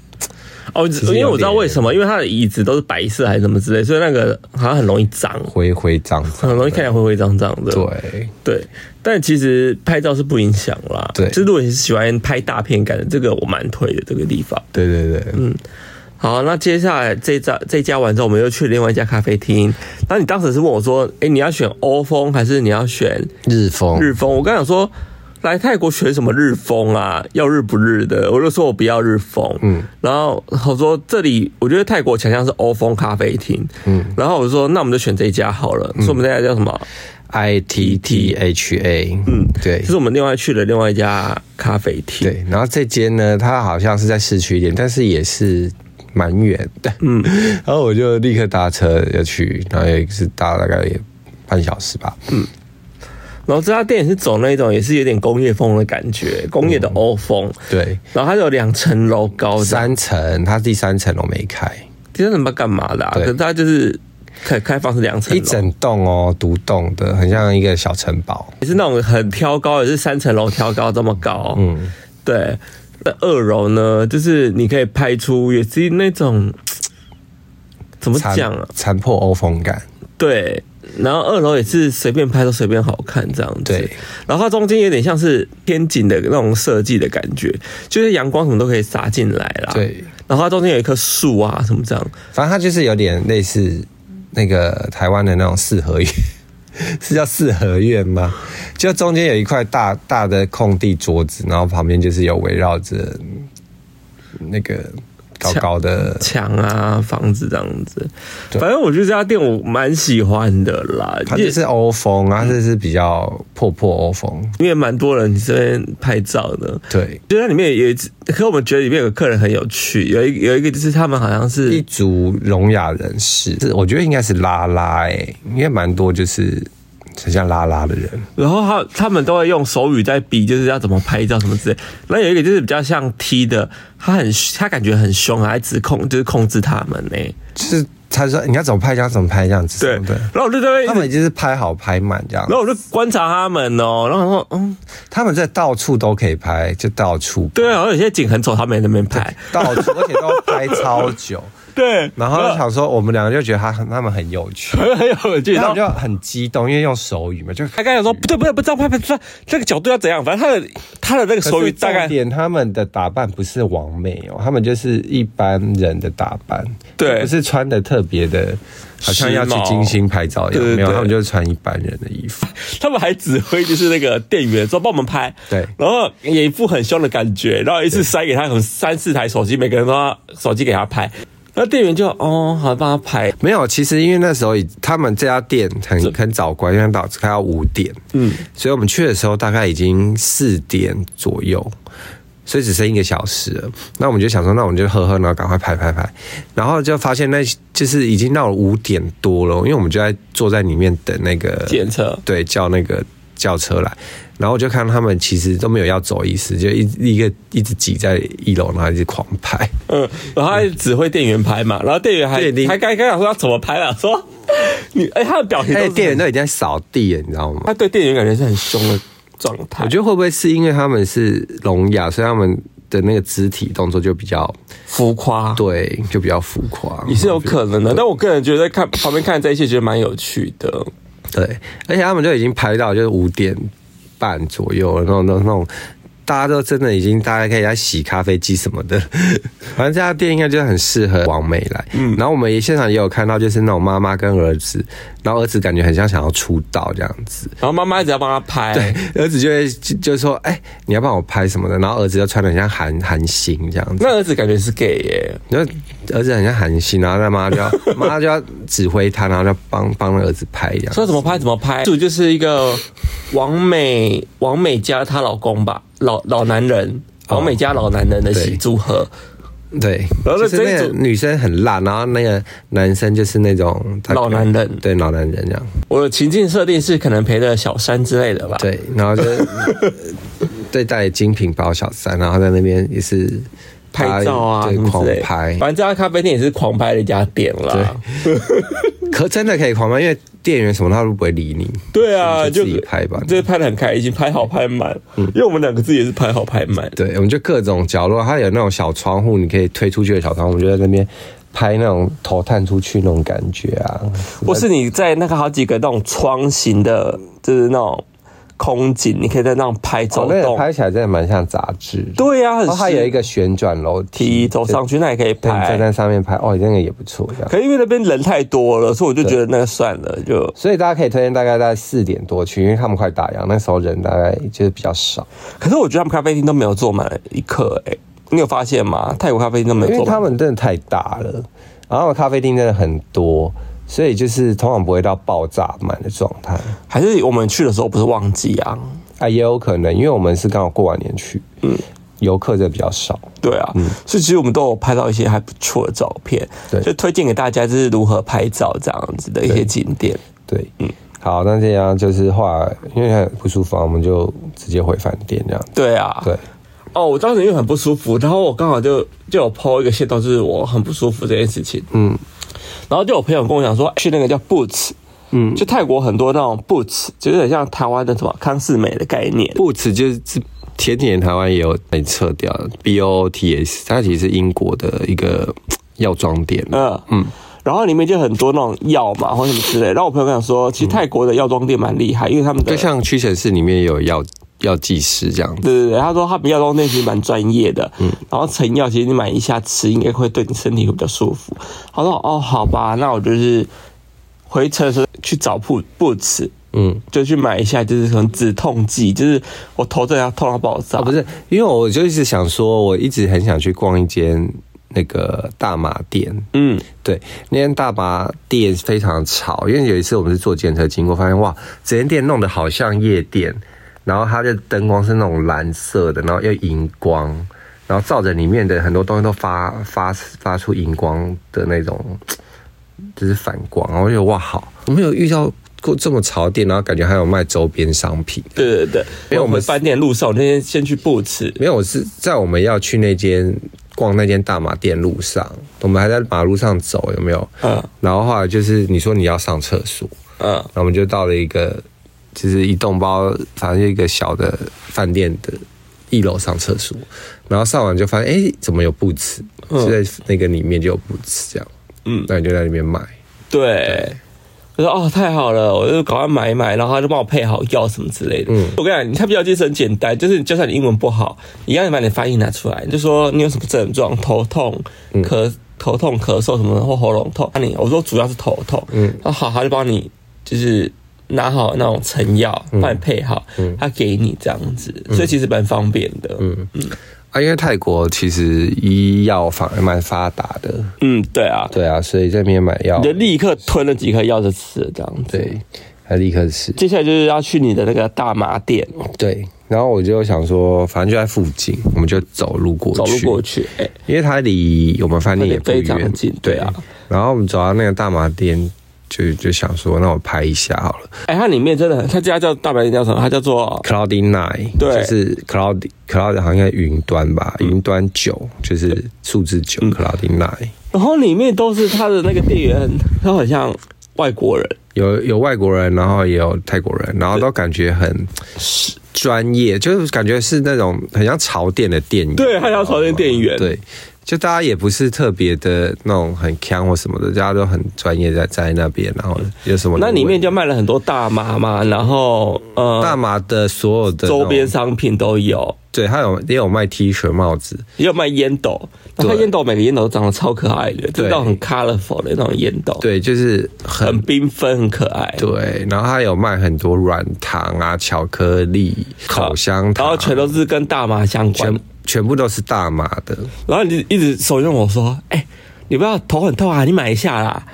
哦，因为我知道为什么，因为它的椅子都是白色还是什么之类，所以那个好像很容易脏，灰灰脏脏，很容易看起来灰灰脏脏的。对对，但其实拍照是不影响啦。对，就是如果你是喜欢拍大片感的，这个我蛮推的这个地方。对对对，嗯。好，那接下来这家这家完之后，我们又去另外一家咖啡厅。那你当时是问我说：“哎，你要选欧风还是你要选日风？”日风。我刚想说，来泰国选什么日风啊？要日不日的？我就说我不要日风。嗯。然后我说这里我觉得泰国强项是欧风咖啡厅。嗯。然后我就说那我们就选这家好了。说我们这家叫什么？I T T H A。嗯，对。这是我们另外去了另外一家咖啡厅。对。然后这间呢，它好像是在市区一点，但是也是。蛮远的，嗯，然后我就立刻搭车要去，然后也是搭大概也半小时吧，嗯，然后这家店也是走那种也是有点工业风的感觉，工业的欧风，嗯、对，然后它有两层楼高，三层，它第三层楼没开，第三层干嘛的、可是它就是开开放是两层，一整栋哦，独栋的，很像一个小城堡，也是那种很挑高，也是三层楼挑高这么高，嗯，对。那二楼呢，就是你可以拍出也是那种怎么讲啊，残破欧风感。对，然后二楼也是随便拍都随便好看这样子。对，然后它中间有点像是天井的那种设计的感觉，就是阳光什么都可以洒进来啦。对，然后它中间有一棵树啊什么这样，反正它就是有点类似那个台湾的那种四合院。是叫四合院吗？就中间有一块大大的空地桌子，然后旁边就是有围绕着那个。高高的墙啊，房子这样子，反正我觉得这家店我蛮喜欢的啦。它就是欧风啊，这是比较破破欧风，因为蛮多人这边拍照的。对，就在里面有可我们觉得里面有个客人很有趣，有一有一个就是他们好像是一族聋哑人士，是我觉得应该是拉拉哎、欸，因为蛮多就是。很像拉拉的人，然后他他们都会用手语在比，就是要怎么拍照什么之类。那有一个就是比较像 T 的，他很他感觉很凶，还指控就是控制他们呢、欸。就是他说你要怎么拍，要怎么拍这样子。对对。然后我就在他们就是拍好拍满这样。然后我就观察他们哦，然后说嗯，他们在到处都可以拍，就到处。对啊，然后有些景很丑，他们也在那边拍，到处而且都拍超久。对，然后就想说，我们两个就觉得他很他们很有趣，很有趣，然后就很激动，因为用手语嘛，就他刚才说不对不对，不知道拍拍，这这个角度要怎样？反正他的他的那个手语大概点，他们的打扮不是完美哦，他们就是一般人的打扮，对，不是穿的特别的，好像要去金星拍照一样，没有，他们就是穿一般人的衣服。他们还指挥就是那个店员说帮我们拍，对，然后也一副很凶的感觉，然后一次塞给他可能三四台手机，每个人都要手机给他拍。那店员就哦，好帮他拍。没有，其实因为那时候他们这家店很很早关，因为到开到五点，嗯，所以我们去的时候大概已经四点左右，所以只剩一个小时了。那我们就想说，那我们就喝喝，然后赶快拍拍拍，然后就发现那就是已经到了五点多了，因为我们就在坐在里面等那个检测，对，叫那个。叫车来，然后我就看他们其实都没有要走意思，就一一个一直挤在一楼，然后一直狂拍。嗯，然后还指挥店员拍嘛，然后店员还还刚刚想说要怎么拍啊，说你 哎，他的表情，哎，店员都已经在扫地了，你知道吗？他对店员感觉是很凶的状态。我觉得会不会是因为他们是聋哑，所以他们的那个肢体动作就比较浮夸？对，就比较浮夸，也是有可能的。但我个人觉得看旁边看这一切，觉得蛮有趣的。对，而且他们就已经拍到就是五点半左右了，那种那种那种。大家都真的已经，大家可以在洗咖啡机什么的，反正这家店应该就很适合王美来。嗯，然后我们也现场也有看到，就是那种妈妈跟儿子，然后儿子感觉很像想要出道这样子，然后妈妈一直要帮他拍，对，儿子就会就，就说，哎、欸，你要帮我拍什么的，然后儿子就穿的很像韩韩星这样子。那儿子感觉是 gay 耶，然后儿子很像韩星，然后他妈就要妈就要指挥他，然后就帮帮那儿子拍这样。说怎么拍怎么拍，主就是一个网美，王美加她老公吧。老老男人，王美加老男人的喜组合，哦、对，然后就是那个女生很辣，然后那个男生就是那种老男人，对老男人这样。我的情境设定是可能陪着小三之类的吧，对，然后就 对带精品包小三，然后在那边也是拍照啊，对狂拍，反正这家咖啡店也是狂拍的一家店了。对。可真的可以狂拍，因为店员什么他都不会理你。对啊，就自己拍吧，就拍的很开心，拍好拍满。嗯，因为我们两个自己也是拍好拍满。对，我们就各种角落，它有那种小窗户，你可以推出去的小窗户，我们就在那边拍那种头探出去那种感觉啊。或是你在那个好几个那种窗型的，就是那种。空景，你可以在那样拍走动，哦那个、拍起来真的蛮像杂志。对呀、它有一个旋转楼梯，走上去那也可以拍，站在上面拍，哦，那个也不错。可因为那边人太多了，所以我就觉得那个算了，就所以大家可以推荐大概在四点多去，因为他们快打烊，那时候人大概就是比较少。可是我觉得他们咖啡厅都没有坐满一刻，哎，你有发现吗？泰国咖啡厅都没有坐满，因为他们真的太大了，然后咖啡厅真的很多。所以就是通常不会到爆炸满的状态，还是我们去的时候不是旺季啊？啊，也有可能，因为我们是刚好过完年去，嗯，游客就比较少。对啊，嗯，所以其实我们都有拍到一些还不错的照片，对，就推荐给大家，就是如何拍照这样子的一些景点。对，对嗯，好，那这样就是后来因为很不舒服，我们就直接回饭店这样。对啊，对。哦，我当时因为很不舒服，然后我刚好就就有 po 一个线动，就是我很不舒服这件事情，嗯。然后就有朋友跟我讲说，去那个叫 Boots，嗯，就泰国很多那种 Boots，就是很像台湾的什么康是美的概念。Boots 就是前几年台湾也有被撤掉，B O T S，它其实是英国的一个药妆店。嗯嗯，然后里面就很多那种药嘛，或什么之类。然后我朋友跟我讲说，其实泰国的药妆店蛮厉害，因为他们就像屈臣氏里面也有药。药剂师这样子，对对对，他说他比药妆店其实蛮专业的，嗯，然后成药其实你买一下吃，应该会对你身体会比较舒服。他说哦，好吧，那我就是回程的时候去找铺 Boots，嗯，就去买一下，就是可能止痛剂，就是我头这样痛到爆炸。哦，不是，因为我就一直想说，我一直很想去逛一间那个大麻店，嗯，对，那间大麻店非常吵，因为有一次我们是坐电车经过，发现哇，整间店弄得好像夜店。然后它的灯光是那种蓝色的，然后又荧光，然后照着里面的很多东西都发发发出荧光的那种，就是反光。然后我觉得哇，好，我没有遇到过这么潮店，然后感觉还有卖周边商品。对对对，因为我们饭店路上，我那天先去 Boots，没有，我是在我们要去那间逛那间大马店路上，我们还在马路上走，有没有？嗯。然后后来就是你说你要上厕所，嗯，然后我们就到了一个。就是一栋包，反正一个小的饭店的一楼上厕所，然后上完就发现，哎、欸，怎么有 Boots？就在那个里面就有 Boots 这样，嗯，那你就在里面买。对，对我说哦，太好了，我就赶快买一买，然后他就帮我配好药什么之类的。嗯，我跟你讲，他比较其实很简单，就是就算你英文不好，一样把你的发音拿出来，你就说你有什么症状，头痛、咳头痛、咳嗽什么的，或喉咙痛。那你我说主要是头痛，嗯，然后好，他就帮你就是拿好那种成药，帮你配好，嗯，他给你这样子，所以其实蛮方便的，嗯。嗯。啊，因为泰国其实医药房还蛮发达的，嗯，对啊，对啊，所以在那边买药，你就立刻吞了几颗药就吃了这样子，对，还立刻吃。接下来就是要去你的那个大麻店，对，然后我就想说，反正就在附近，我们就走路过去，走路过去，哎，因为它离我们饭店也不远，非常近，对啊。然后我们走到那个大麻店。就就想说，那我拍一下好了。哎、欸，它里面真的很，它家叫大白天叫什么？它叫做 Cloudy Nine，对，就是 Cloudy Cloudy 好像应该云端吧，云、嗯、端九就是数字九、嗯、Cloudy Nine。然后里面都是它的那个店员，都很像外国人，有有外国人，然后也有泰国人，然后都感觉很专业，就是感觉是那种很像潮店的店员，对，很像潮店店员，对。就大家也不是特别的那种很强或什么的，大家都很专业在在那边，然后有什么？那里面就卖了很多大麻嘛，然后呃，大麻的所有的周边商品都有。对，他有也有卖 T 恤、帽子，也有卖烟斗。那他烟斗每个烟斗都长得超可爱的，对，那种很 colorful 的那种烟斗。对，就是很缤纷、很可爱。对，然后他有卖很多软糖啊、巧克力、口香糖，然后全都是跟大麻相关。全部都是大麻的，然后你一直怂恿我说：“哎、欸，你不要头很痛啊，你买一下啦。”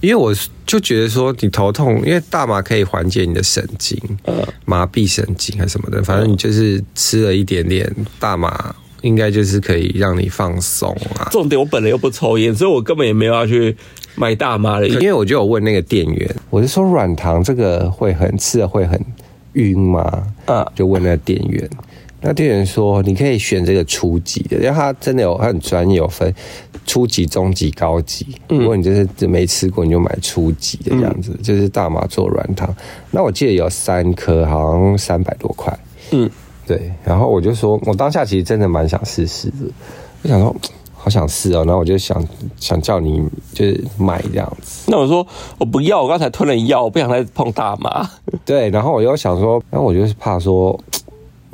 因为我就觉得说你头痛，因为大麻可以缓解你的神经，呃，麻痹神经还是什么的，反正你就是吃了一点点大麻，应该就是可以让你放松啊。重点我本来又不抽烟，所以我根本也没有要去买大麻的。因为我就有问那个店员，我是说软糖这个会很吃了会很晕吗？啊，就问那个店员。那店员说：“你可以选这个初级的，因为他真的有，他很专业，有分初级、中级、高级。如果你就是没吃过，你就买初级的这样子，就是大麻做软糖。那我记得有三颗，好像三百多块。嗯，对。然后我就说，我当下其实真的蛮想试试的，我想说好想试哦。然后我就想想叫你就是买这样子。那我说我不要，我刚才吞了药，我不想再碰大麻。对。然后我又想说，然后我就是怕说。”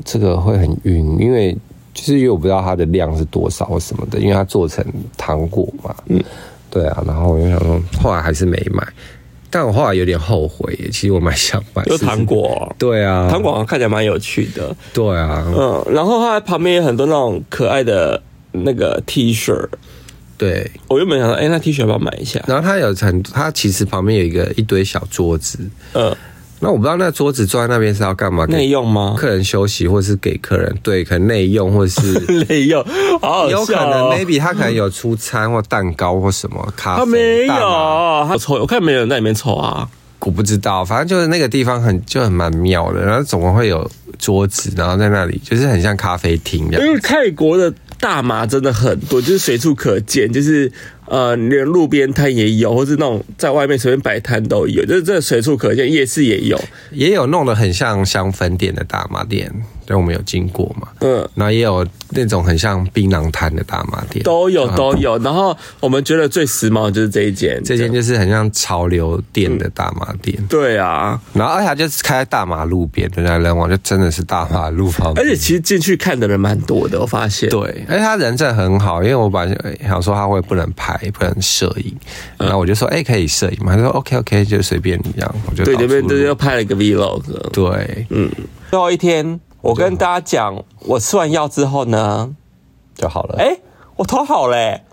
这个会很晕，因为就是因为我不知道它的量是多少或什么的，因为它做成糖果嘛。嗯，对啊。然后我就想说，后来还是没买，但我后来有点后悔。其实我蛮想买，有糖果。对啊，糖果好像看起来蛮有趣的。对啊，嗯。然后它旁边有很多那种可爱的那个 T 恤。对，我原本想说，哎，那 T 恤要不要买一下？然后它有很，它其实旁边有一个一堆小桌子。嗯。那我不知道那桌子坐在那边是要干嘛？内用吗？客人休息，或是给客人？对，可能内用，或是 内用。好好笑哦。有可能，maybe 他可能有出餐或蛋糕或什么咖啡。他没有，他抽。我看没有人在里面抽啊。我不知道，反正就是那个地方很就很蛮妙的，然后总会有桌子，然后在那里就是很像咖啡厅一样。因为泰国的大麻真的很多，就是随处可见，就是。呃，连路边摊也有，或是那种在外面随便摆摊都有，就是这随处可见。夜市也有，也有弄得很像香粉店的大麻店，对，我们有经过嘛。嗯，然后也有那种很像槟榔摊的大麻店，都有都有。然后我们觉得最时髦的就是这一间，这间就是很像潮流店的大麻店。嗯、对啊，然后而且它就是开在大马路边，人来人往，就真的是大马路旁边。而且其实进去看的人蛮多的，我发现。对，而且他人真的很好，因为我本来想说他会不能拍。不能摄影，然后我就说：“哎、欸，可以摄影吗？”他说：“OK，OK，、OK, OK, 就随便你这样。”我就对这边都又拍了一个 Vlog。对，嗯。最后一天，我跟大家讲，我吃完药之后呢，就好了。哎、欸，我头好嘞、欸，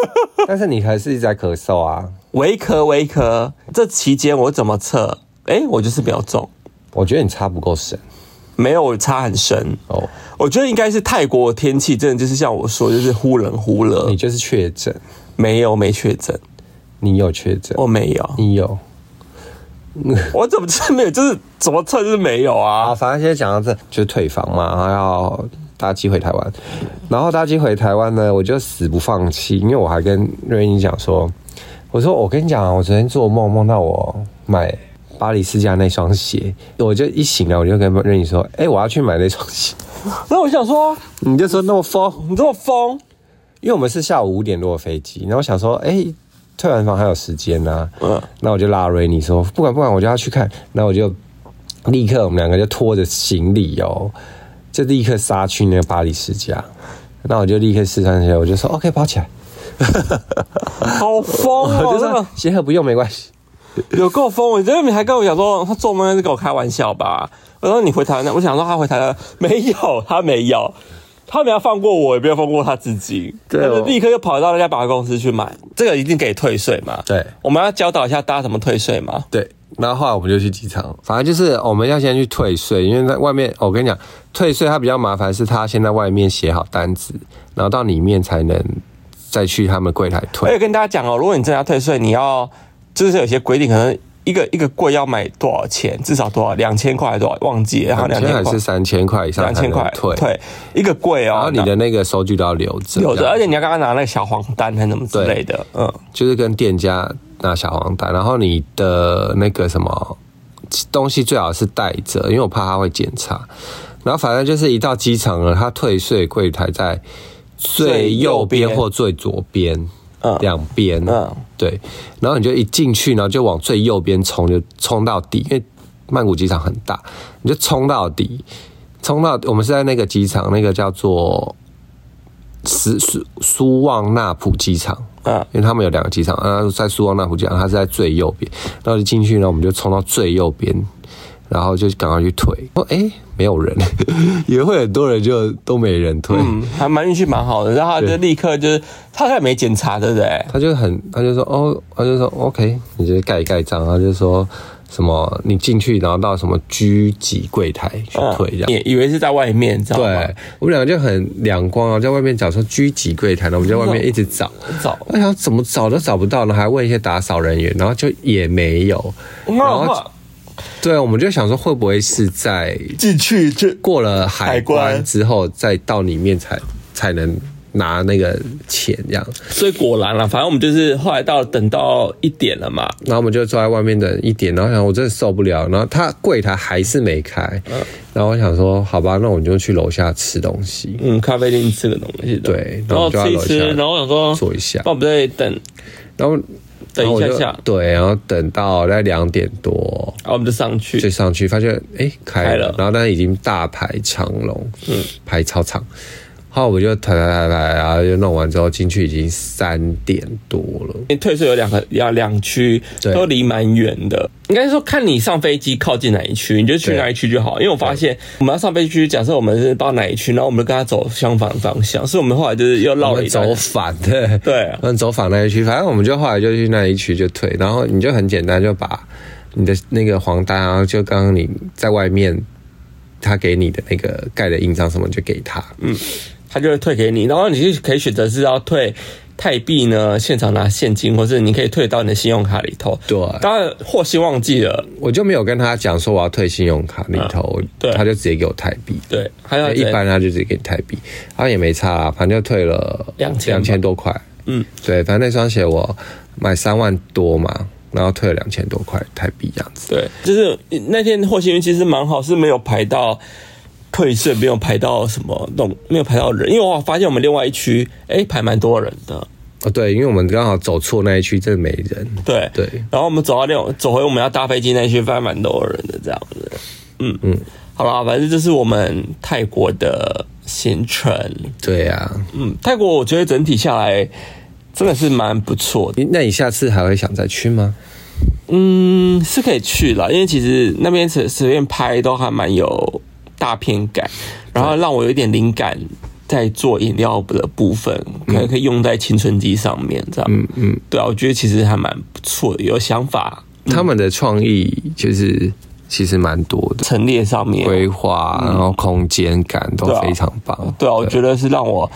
但是你还是一直在咳嗽啊，微咳微咳。这期间我怎么测？哎、欸，我就是没有中。我觉得你擦不够深，没有，我擦很深哦。我觉得应该是泰国的天气真的就是像我说，就是忽冷忽热。你就是确诊。没有，没确诊。你有确诊？我没有。你有？我怎么知道没有？就是怎么测就是没有啊？反正现在讲到这，就是退房嘛，然后要搭机回台湾。然后搭机回台湾呢，我就死不放弃，因为我还跟瑞英讲说，我说我跟你讲啊，我昨天做梦梦到我买巴黎世家那双鞋，我就一醒来我就跟瑞英说，哎、欸，我要去买那双鞋。那我想说，你就说那么疯，你这么疯。因为我们是下午五点多的飞机，然后我想说，哎、欸，退完房还有时间呐、啊，嗯，那我就拉瑞尼说，不管不管，我就要去看，那我就立刻我们两个就拖着行李哦，就立刻杀去那个巴黎世家，那我就立刻试穿鞋，我就说，OK，包起来，好疯哦！我就说鞋盒不用没关系，有够疯！我觉得你还跟我讲说他做梦是跟我开玩笑吧？我说你回台湾，我想说他回台湾没有，他没有，他们要放过我，也不要放过他自己，对、哦，他就立刻又跑到那家百货公司去买。这个一定可以退税嘛？对，我们要教导一下大家怎么退税嘛？对。然后后来我们就去机场，反正就是我们要先去退税，因为在外面，我跟你讲，退税它比较麻烦，是他先在外面写好单子，然后到里面才能再去他们柜台退。我也跟大家讲哦，如果你真的要退税，你要就是有些规定，可能一个一个柜要买多少钱，至少多少？两千块还是多少，忘记了，然后两千块。还是三千块以上，两千块退。退一个柜哦，然后你的那个收据都要留着，留着，而且你要刚刚拿那个小黄单还是什么之类的，嗯，就是跟店家拿小黄单，然后你的那个什么。东西最好是带着，因为我怕他会检查。然后反正就是一到机场了，他退税柜台在最右边或最左边，嗯，两边，嗯，对。然后你就一进去，然后就往最右边冲，就冲到底，因为曼谷机场很大，你就冲到底，冲到我们是在那个机场，那个叫做苏苏苏旺纳普机场。啊，因为他们有两个机场，啊，在苏旺纳普机场，它是在最右边，然后就进去呢，我们就冲到最右边，然后就赶快去退。哦，哎，没有人，以为会很多人，就都没人退，嗯，还蛮运气蛮好的。然后他就立刻就是，他也没检查，对不对？他就很，他就说，哦，他就说，OK，你就盖一盖章，他就说。什么？你进去，然后到什么居几柜台去退，这样、嗯、以为是在外面，知道吗？对，我们两个就很两光啊，在外面找说居几柜台呢，我们在外面一直找找，我想怎么找都找不到呢，还问一些打扫人员，然后就也没有。然后，对，我们就想说会不会是在进去就过了海关之后，再到里面才才能。拿那个钱这样，所以果然了，反正我们就是后来到等到一点了嘛，然后我们就坐在外面等一点，然后想我真的受不了，然后他柜台还是没开，嗯，然后我想说好吧，那我们就去楼下吃东西，嗯，咖啡店吃个东西，对，然后吃一吃，然后我想说坐一下，那我们在等，然后等一下下，对，然后等到在两点多，然后我们就上去，就上去发现哎开了，然后但是已经大排长龙，嗯，排超长。然后我就抬抬抬抬，然后就弄完之后进去已经三点多了。因为退税有两个，要两区都离蛮远的。应该说看你上飞机靠近哪一区，你就去哪一区就好。因为我发现我们要上飞机区，假设我们是到哪一区，然后我们就跟他走相反方向，所以我们后来就是又绕了一走反的。对，嗯，走反那一区，反正我们就后来就去那一区就退。然后你就很简单，就把你的那个黄单，然后就刚刚你在外面他给你的那个盖的印章什么，就给他。嗯。他就会退给你，然后你就可以选择是要退泰币呢，现场拿现金，或是你可以退到你的信用卡里头。对，当然货息忘记了，我就没有跟他讲说我要退信用卡里头，嗯、对，他就直接给我泰币。对，还有一般他就直接给你泰币，他也没差啊，反正就退了两千两千多块。嗯，对，反正那双鞋我买三万多嘛，然后退了两千多块泰币这样子。对，就是那天货息运其实蛮好，是没有排到。退税没有排到什么，都没有排到人，因为我发现我们另外一区，哎、欸，排蛮多人的。哦，对，因为我们刚好走错那一区，真的没人。对对，然后我们走到另走回我们要搭飞机那一区，发现蛮多人的这样子。嗯嗯，好啦，反正这是我们泰国的行程。对呀、啊，嗯，泰国我觉得整体下来真的是蛮不错的。那你下次还会想再去吗？嗯，是可以去了，因为其实那边随随便拍都还蛮有。大片感，然后让我有一点灵感，在做饮料的部分，可能可以用在青春机上面，这样。嗯嗯，对啊，我觉得其实还蛮不错的，有想法。他们的创意就是其实蛮多的，陈列上面规划，然后空间感都非常棒。对啊，我觉得是让我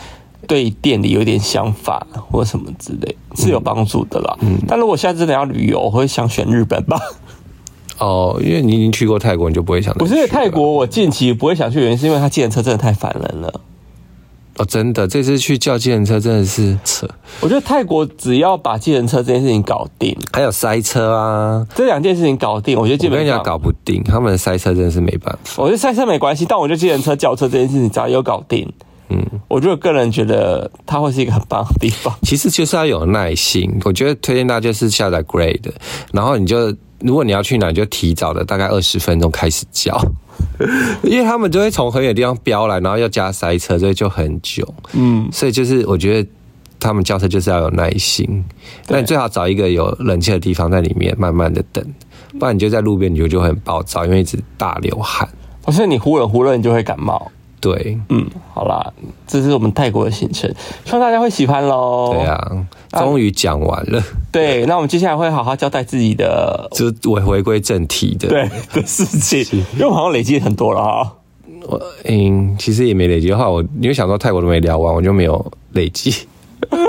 对店里有点想法或什么之类是有帮助的啦。嗯，但如果下次真的要旅游，我会想选日本吧。哦，因为你已经去过泰国，你就不会想。不是泰国，我近期不会想去，原因是因为它计程车真的太烦人了。哦，真的，这次去叫计程车真的是扯。我觉得泰国只要把计程车这件事情搞定，还有塞车啊，这两件事情搞定，我觉得基本上搞不定。他们的塞车真的是没办法。我觉得塞车没关系，但我觉得计程车叫车这件事情只要有搞定，嗯，我就个人觉得它会是一个很棒的地方。其实就是要有耐心，我觉得推荐大家就是下载 Grade，然后你就。如果你要去哪，你就提早的大概二十分钟开始叫，因为他们就会从很远的地方飙来，然后又加塞车，所以就很久。嗯，所以就是我觉得他们叫车就是要有耐心，那你最好找一个有冷气的地方在里面慢慢的等，不然你就在路边你就就很暴躁，因为一直大流汗。不是你忽冷忽热你就会感冒。对，嗯，好啦，这是我们泰国的行程，希望大家会喜欢喽。对啊，终于讲完了。对，那我们接下来会好好交代自己的，就我回归正题的对的事情，因为我好像累积很多了哈。我嗯，其实也没累积的话，我因为想说泰国都没聊完，我就没有累积。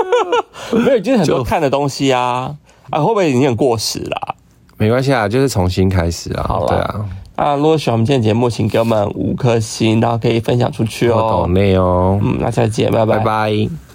没有，就是很多看的东西啊，啊，会不会已经很过时啦？没关系啊，就是重新开始啊。好，对啊。啊，如果喜欢我们今天节目，请给我们五颗星，然后可以分享出去哦。懂内哦。嗯，那下次见，拜拜。拜拜。